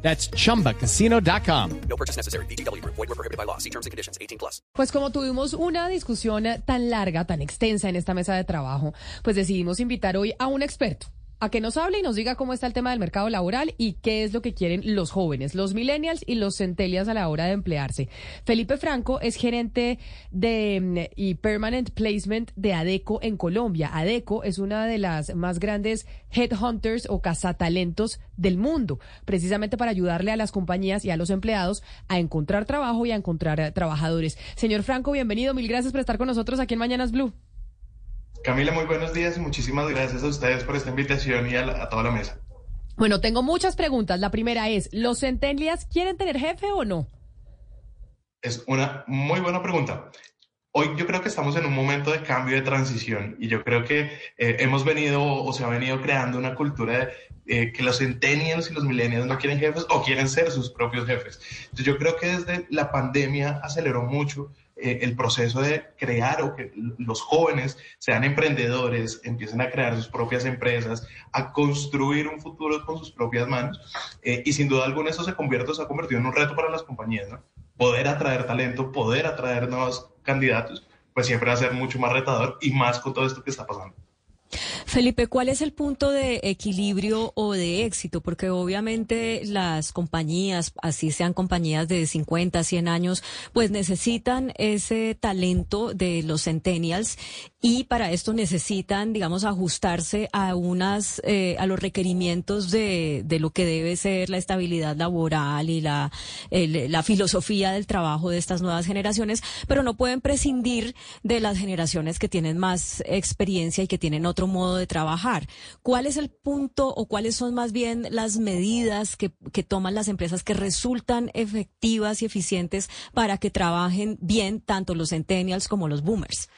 That's chumbacasino.com. No purchase necessary. BGW. Void were prohibited by law. See terms and conditions. 18 plus. Pues como tuvimos una discusión tan larga, tan extensa en esta mesa de trabajo, pues decidimos invitar hoy a un experto a que nos hable y nos diga cómo está el tema del mercado laboral y qué es lo que quieren los jóvenes, los millennials y los centennials a la hora de emplearse. Felipe Franco es gerente de mm, y permanent placement de ADECO en Colombia. ADECO es una de las más grandes headhunters o cazatalentos del mundo, precisamente para ayudarle a las compañías y a los empleados a encontrar trabajo y a encontrar eh, trabajadores. Señor Franco, bienvenido. Mil gracias por estar con nosotros aquí en Mañanas Blue. Camila, muy buenos días y muchísimas gracias a ustedes por esta invitación y a, la- a toda la mesa. Bueno, tengo muchas preguntas. La primera es, ¿los centennials quieren tener jefe o no? Es una muy buena pregunta. Hoy yo creo que estamos en un momento de cambio de transición y yo creo que eh, hemos venido o se ha venido creando una cultura de eh, que los centennials y los millennials no quieren jefes o quieren ser sus propios jefes. Entonces yo creo que desde la pandemia aceleró mucho eh, el proceso de crear o que los jóvenes sean emprendedores, empiecen a crear sus propias empresas, a construir un futuro con sus propias manos. Eh, y sin duda alguna eso se convierte, se ha convertido en un reto para las compañías, ¿no? Poder atraer talento, poder atraer nuevos candidatos, pues siempre va a ser mucho más retador y más con todo esto que está pasando. Felipe, ¿cuál es el punto de equilibrio o de éxito? Porque obviamente las compañías, así sean compañías de 50, 100 años, pues necesitan ese talento de los centennials y para esto necesitan, digamos, ajustarse a unas, eh, a los requerimientos de, de lo que debe ser la estabilidad laboral y la, la filosofía del trabajo de estas nuevas generaciones, pero no pueden prescindir de las generaciones que tienen más experiencia y que tienen otro modo de trabajar. ¿Cuál es el punto o cuáles son más bien las medidas que, que toman las empresas que resultan efectivas y eficientes para que trabajen bien tanto los centennials como los boomers?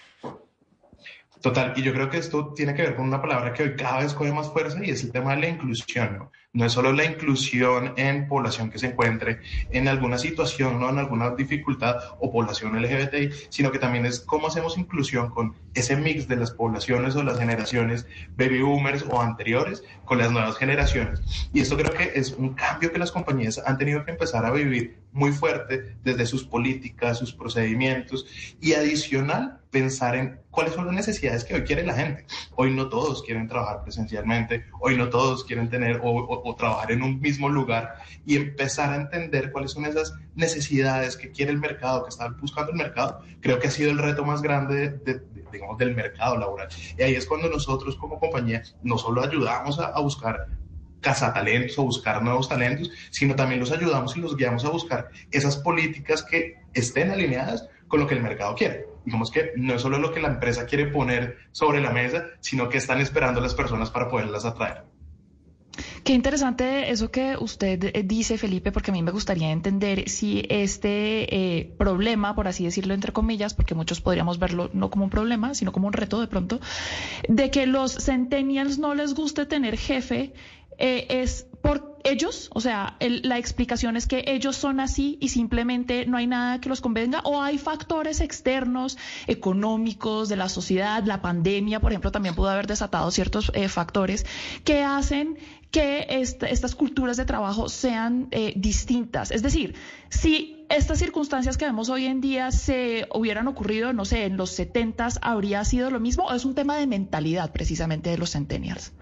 Total, y yo creo que esto tiene que ver con una palabra que hoy cada vez coge más fuerza y es el tema de la inclusión, ¿no? No es solo la inclusión en población que se encuentre en alguna situación, ¿no? En alguna dificultad o población LGBTI, sino que también es cómo hacemos inclusión con ese mix de las poblaciones o las generaciones baby boomers o anteriores con las nuevas generaciones. Y esto creo que es un cambio que las compañías han tenido que empezar a vivir muy fuerte desde sus políticas, sus procedimientos y adicional pensar en cuáles son las necesidades que hoy quiere la gente. Hoy no todos quieren trabajar presencialmente, hoy no todos quieren tener o, trabajar en un mismo lugar y empezar a entender cuáles son esas necesidades que quiere el mercado, que está buscando el mercado. Creo que ha sido el reto más grande de- de- digamos, del mercado laboral. Y ahí es cuando nosotros como compañía no solo ayudamos a buscar cazatalentos o buscar nuevos talentos, sino también los ayudamos y los guiamos a buscar esas políticas que estén alineadas con lo que el mercado quiere. Digamos que no es solo lo que la empresa quiere poner sobre la mesa, sino que están esperando las personas para poderlas atraer. Qué interesante eso que usted eh, dice, Felipe, porque a mí me gustaría entender si este eh, problema, por así decirlo, entre comillas, porque muchos podríamos verlo no como un problema, sino como un reto de pronto, de que los centennials no les guste tener jefe, eh, es por ellos, o sea, el- la explicación es que ellos son así y simplemente no hay nada que los convenga, o hay factores externos, económicos, de la sociedad, la pandemia, por ejemplo, también pudo haber desatado ciertos eh, factores que hacen que esta- estas culturas de trabajo sean eh, distintas. Es decir, si estas circunstancias que vemos hoy en día se hubieran ocurrido, no sé, en los 70s, ¿habría sido lo mismo o es un tema de mentalidad precisamente de los centennials?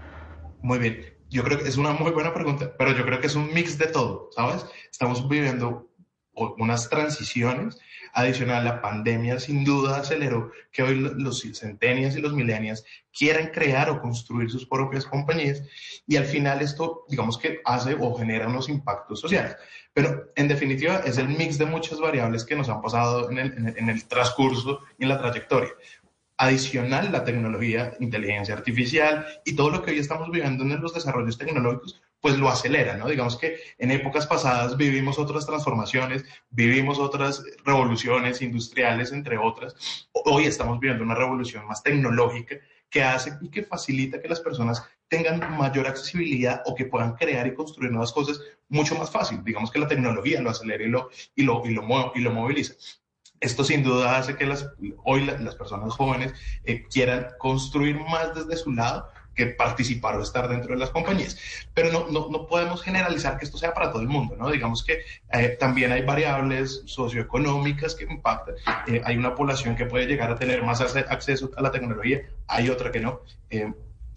Muy bien. Yo creo que es una muy buena pregunta, pero yo creo que es un mix de todo, ¿sabes? Estamos viviendo unas transiciones. Adicional, la pandemia sin duda aceleró que hoy lo- los centenias y los millennials quieran crear o construir sus propias compañías y al final esto, digamos que hace o genera unos impactos sociales. Pero en definitiva es el mix de muchas variables que nos han pasado en el, en el- en el transcurso y en la trayectoria. Adicional, la tecnología, inteligencia artificial y todo lo que hoy estamos viviendo en los desarrollos tecnológicos, pues lo acelera, ¿no? Digamos que en épocas pasadas vivimos otras transformaciones, vivimos otras revoluciones industriales, entre otras. Hoy estamos viviendo una revolución más tecnológica que hace y que facilita que las personas tengan mayor accesibilidad o que puedan crear y construir nuevas cosas mucho más fácil. Digamos que la tecnología lo acelera y lo, y lo, y lo, y lo moviliza. Esto sin duda hace que las, hoy las personas jóvenes eh, quieran construir más desde su lado que participar o estar dentro de las compañías. Pero no, no, no podemos generalizar que esto sea para todo el mundo, ¿no? Digamos que eh, también hay variables socioeconómicas que impactan. Eh, hay una población que puede llegar a tener más acceso a la tecnología, hay otra que no. Eh,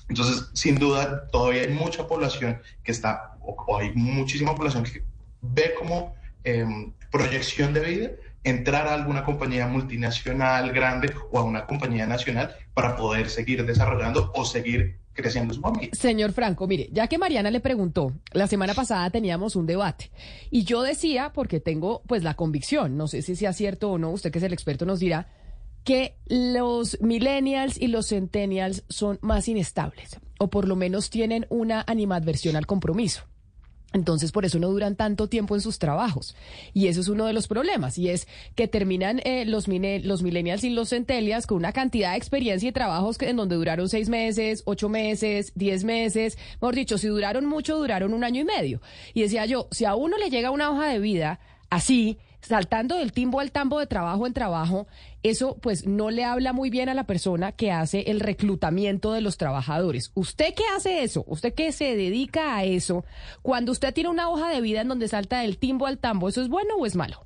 entonces, sin duda, todavía hay mucha población que está, o, o hay muchísima población que ve como em, proyección de vida entrar a alguna compañía multinacional grande o a una compañía nacional para poder seguir desarrollando o seguir creciendo su familia. Señor Franco, mire, ya que Mariana le preguntó, la semana pasada teníamos un debate y yo decía, porque tengo pues la convicción, no sé si sea cierto o no, usted que es el experto nos dirá, que los millennials y los centennials son más inestables o por lo menos tienen una animadversión al compromiso. Entonces, por eso no duran tanto tiempo en sus trabajos. Y eso es uno de los problemas. Y es que terminan eh, los, los millennials y los centennials con una cantidad de experiencia y trabajos que, en donde duraron seis meses, ocho meses, diez meses. Mejor dicho, si duraron mucho, duraron un año y medio. Y decía yo, si a uno le llega una hoja de vida así, saltando del timbo al tambo de trabajo en trabajo, eso pues no le habla muy bien a la persona que hace el reclutamiento de los trabajadores. ¿Usted qué hace eso? ¿Usted qué se dedica a eso? Cuando usted tiene una hoja de vida en donde salta del timbo al tambo, ¿eso es bueno o es malo?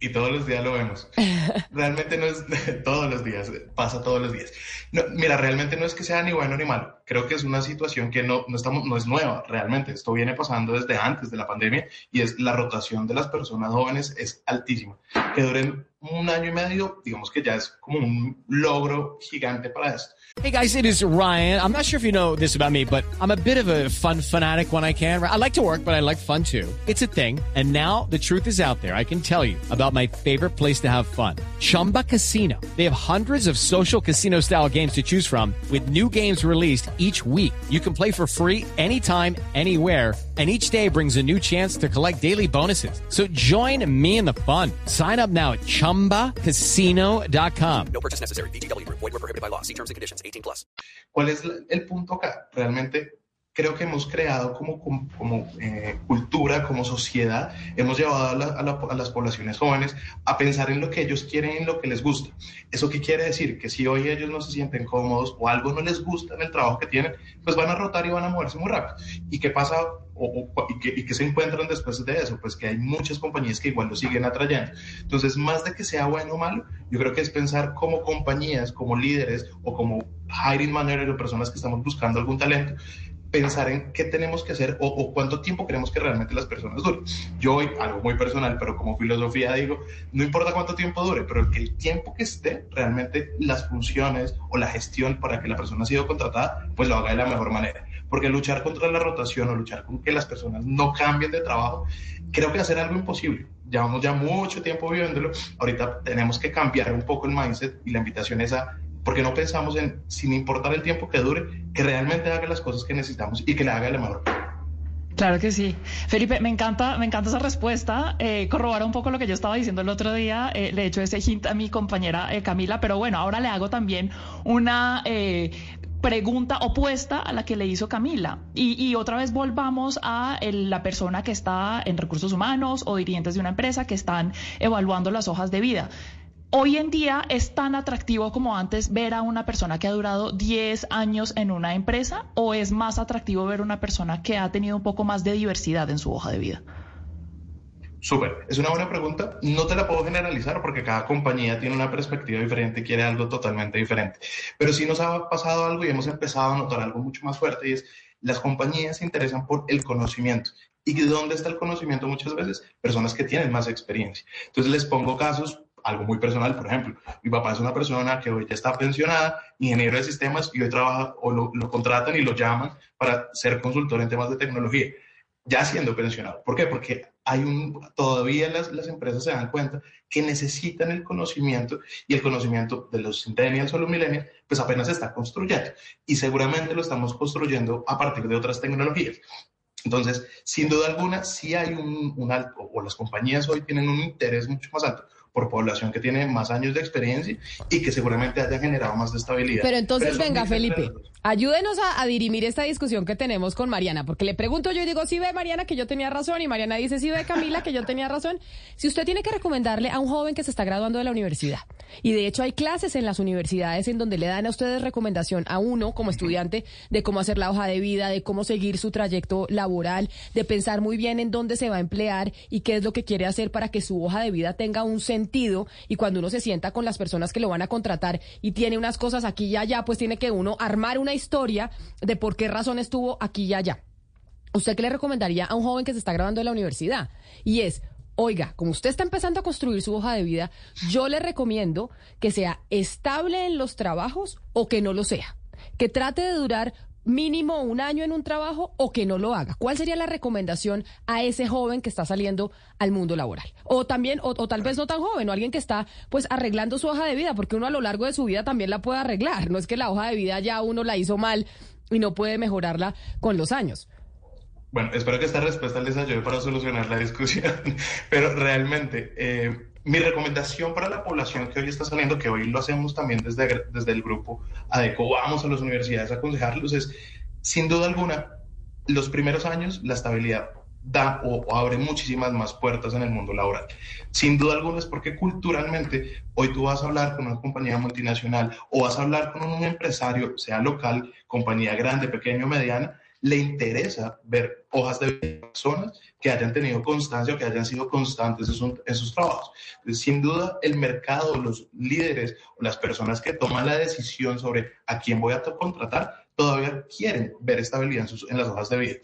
y todos los días lo vemos. Realmente no es todos los días, pasa todos los días. No, mira, realmente no es que sea ni bueno ni malo. Creo que es una situación que no, no, estamos, no es nueva, realmente. Esto viene pasando desde antes de la pandemia y es la rotación de las personas jóvenes es altísima. Que duren un año y medio, digamos que ya es como un logro gigante para esto. Hey guys, it is Ryan. I'm not sure if you know this about me, but I'm a bit of a fun fanatic when I can. I like to work, but I like fun too. It's a thing. And now the truth is out there. I can tell you about my favorite place to have fun. Chumba Casino. They have hundreds of social casino style games to choose from with new games released each week. You can play for free anytime, anywhere and each day brings a new chance to collect daily bonuses. So join me in the fun. Sign up now at ChumbaCasino.com. No purchase necessary. BGW. Void were prohibited by law. See terms and conditions. 18 plus. ¿Cuál es el punto acá? Realmente creo que hemos creado como, como, como eh, cultura, como sociedad, hemos llevado a, la, a, la, a, las poblaciones jóvenes a pensar en lo que ellos quieren en lo que les gusta. ¿Eso qué quiere decir? Que si hoy ellos no se sienten cómodos o algo no les gusta en el trabajo que tienen, pues van a rotar y van a moverse muy rápido. ¿Y qué pasa y, que, se encuentran después de eso? Pues que hay muchas compañías que igual lo siguen atrayendo. Entonces, más de que sea bueno o malo, yo creo que es pensar como compañías, como líderes o como hiring manager o personas que estamos buscando algún talento, pensar en qué tenemos que hacer o, o, cuánto tiempo queremos que realmente las personas duren. Yo hoy, algo muy personal, pero como filosofía digo, no importa cuánto tiempo dure, pero que el tiempo que esté, realmente las funciones o la gestión para que la persona ha sido contratada, pues lo haga de la mejor manera. Porque luchar contra la rotación o luchar con que las personas no cambien de trabajo, creo que hacer algo imposible. Llevamos ya mucho tiempo viviéndolo, ahorita tenemos que cambiar un poco el mindset y la invitación es a porque no pensamos en, sin importar el tiempo que dure, que realmente haga las cosas que necesitamos y que le haga de la mejor Claro que sí. Felipe, me encanta, me encanta esa respuesta. Eh, un poco lo que yo estaba diciendo el otro día. Eh, le he hecho ese hint a mi compañera eh, Camila, pero bueno, ahora le hago también una eh, pregunta opuesta a la que le hizo Camila. Y, otra vez volvamos a la persona que está en recursos humanos o dirigentes de una empresa que están evaluando las hojas de vida. Hoy en día es tan atractivo como antes ver a una persona que ha durado 10 años en una empresa o es más atractivo ver a una persona que ha tenido un poco más de diversidad en su hoja de vida? Súper, es una buena pregunta. No te la puedo generalizar porque cada compañía tiene una perspectiva diferente, quiere algo totalmente diferente. Pero sí nos ha pasado algo y hemos empezado a notar algo mucho más fuerte y es las compañías se interesan por el conocimiento. ¿Y dónde está el conocimiento muchas veces? Personas que tienen más experiencia. Entonces les pongo casos algo muy personal, por ejemplo, mi papá es una persona que hoy ya está pensionada, ingeniero de sistemas, y hoy trabaja o lo, lo, contratan y lo llaman para ser consultor en temas de tecnología, ya siendo pensionado. ¿Por qué? Porque hay un, todavía las, las empresas se dan cuenta que necesitan el conocimiento y el conocimiento de los centennials o los millennials, pues apenas se está construyendo y seguramente lo estamos construyendo a partir de otras tecnologías. Entonces, sin duda alguna, sí hay un, un alto, o las compañías hoy tienen un interés mucho más alto por población que tiene más años de experiencia y que seguramente haya generado más de estabilidad. Pero entonces, Pero venga, Felipe. Ayúdenos a, dirimir esta discusión que tenemos con Mariana, porque le pregunto yo y digo, sí ve Mariana que yo tenía razón, y Mariana dice, sí ve Camila que yo tenía razón. Si usted tiene que recomendarle a un joven que se está graduando de la universidad, y de hecho hay clases en las universidades en donde le dan a ustedes recomendación a uno como estudiante de cómo hacer la hoja de vida, de cómo seguir su trayecto laboral, de pensar muy bien en dónde se va a emplear y qué es lo que quiere hacer para que su hoja de vida tenga un sentido y cuando uno se sienta con las personas que lo van a contratar y tiene unas cosas aquí y allá, pues tiene que uno armar una historia de por qué razón estuvo aquí y allá. ¿Usted qué le recomendaría a un joven que se está graduando de la universidad? Y es, oiga, como usted está empezando a construir su hoja de vida, yo le recomiendo que sea estable en los trabajos o que no lo sea. Que trate de durar mínimo un año en un trabajo o que no lo haga. ¿Cuál sería la recomendación a ese joven que está saliendo al mundo laboral? O también, o, tal vez no tan joven, o alguien que está pues arreglando su hoja de vida, porque uno a lo largo de su vida también la puede arreglar. No es que la hoja de vida ya uno la hizo mal y no puede mejorarla con los años. Bueno, espero que esta respuesta les ayude para solucionar la discusión, pero realmente eh, mi recomendación para la población que hoy está saliendo, que hoy lo hacemos también desde, desde el grupo ADECO, vamos a las universidades a aconsejarlos, es sin duda alguna, los primeros años la estabilidad da o, abre muchísimas más puertas en el mundo laboral. Sin duda alguna es porque culturalmente hoy tú vas a hablar con una compañía multinacional o vas a hablar con un empresario, sea local, compañía grande, pequeño, mediana, le interesa ver hojas de personas que hayan tenido constancia o que hayan sido constantes en, su, en sus trabajos. Sin duda, el mercado, los líderes o las personas que toman la decisión sobre a quién voy a contratar, todavía quieren ver estabilidad en, en las hojas de vida.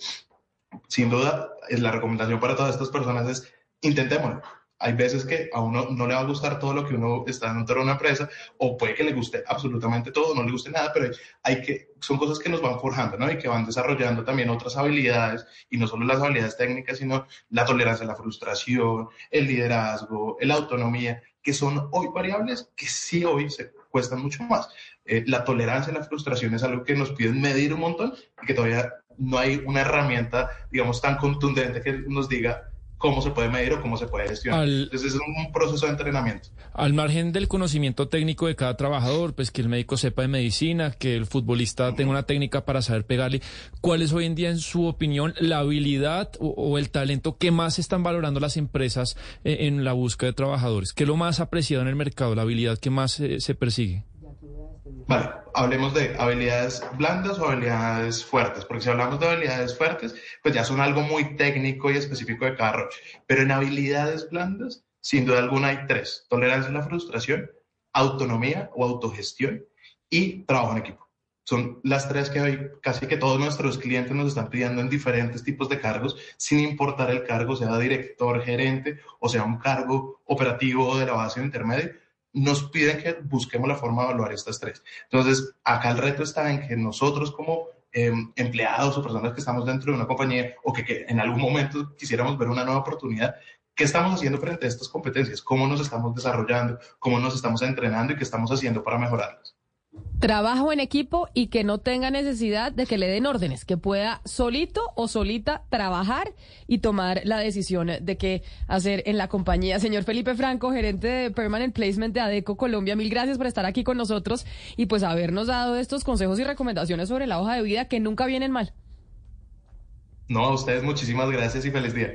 Sin duda, es la recomendación para todas estas personas es intentémoslo hay veces que a uno no le va a gustar todo lo que uno está dentro de una empresa, o puede que le guste absolutamente todo, no le guste nada, pero hay que, son cosas que nos van forjando, ¿no? Y que van desarrollando también otras habilidades, y no solo las habilidades técnicas, sino la tolerancia a la frustración, el liderazgo, la autonomía, que son hoy variables que sí hoy se cuestan mucho más. Eh, la tolerancia a la frustración es algo que nos piden medir un montón y que todavía no hay una herramienta, digamos, tan contundente que nos diga cómo se puede medir o cómo se puede gestionar. Al, Entonces es un proceso de entrenamiento. Al margen del conocimiento técnico de cada trabajador, pues que el médico sepa de medicina, que el futbolista tenga una técnica para saber pegarle, ¿cuál es hoy en día, en su opinión, la habilidad o, o el talento que más están valorando las empresas eh, en la búsqueda de trabajadores? ¿Qué es lo más apreciado en el mercado, la habilidad que más eh, se persigue? Vale, hablemos de habilidades blandas o habilidades fuertes, porque si hablamos de habilidades fuertes, pues ya son algo muy técnico y específico de cada rol. Pero en habilidades blandas, sin duda alguna hay tres, tolerancia a la frustración, autonomía o autogestión y trabajo en equipo. Son las tres que hoy casi que todos nuestros clientes nos están pidiendo en diferentes tipos de cargos, sin importar el cargo, sea director, gerente o sea un cargo operativo de la base o intermedio, nos piden que busquemos la forma de evaluar estas tres. Entonces, acá el reto está en que nosotros como eh, empleados o personas que estamos dentro de una compañía o que, que, en algún momento quisiéramos ver una nueva oportunidad, ¿qué estamos haciendo frente a estas competencias? ¿Cómo nos estamos desarrollando? ¿Cómo nos estamos entrenando y qué estamos haciendo para mejorarlas? Trabajo en equipo y que no tenga necesidad de que le den órdenes, que pueda solito o solita trabajar y tomar la decisión de qué hacer en la compañía. Señor Felipe Franco, gerente de Permanent Placement de ADECO Colombia, mil gracias por estar aquí con nosotros y pues habernos dado estos consejos y recomendaciones sobre la hoja de vida que nunca vienen mal. No, a ustedes muchísimas gracias y feliz día.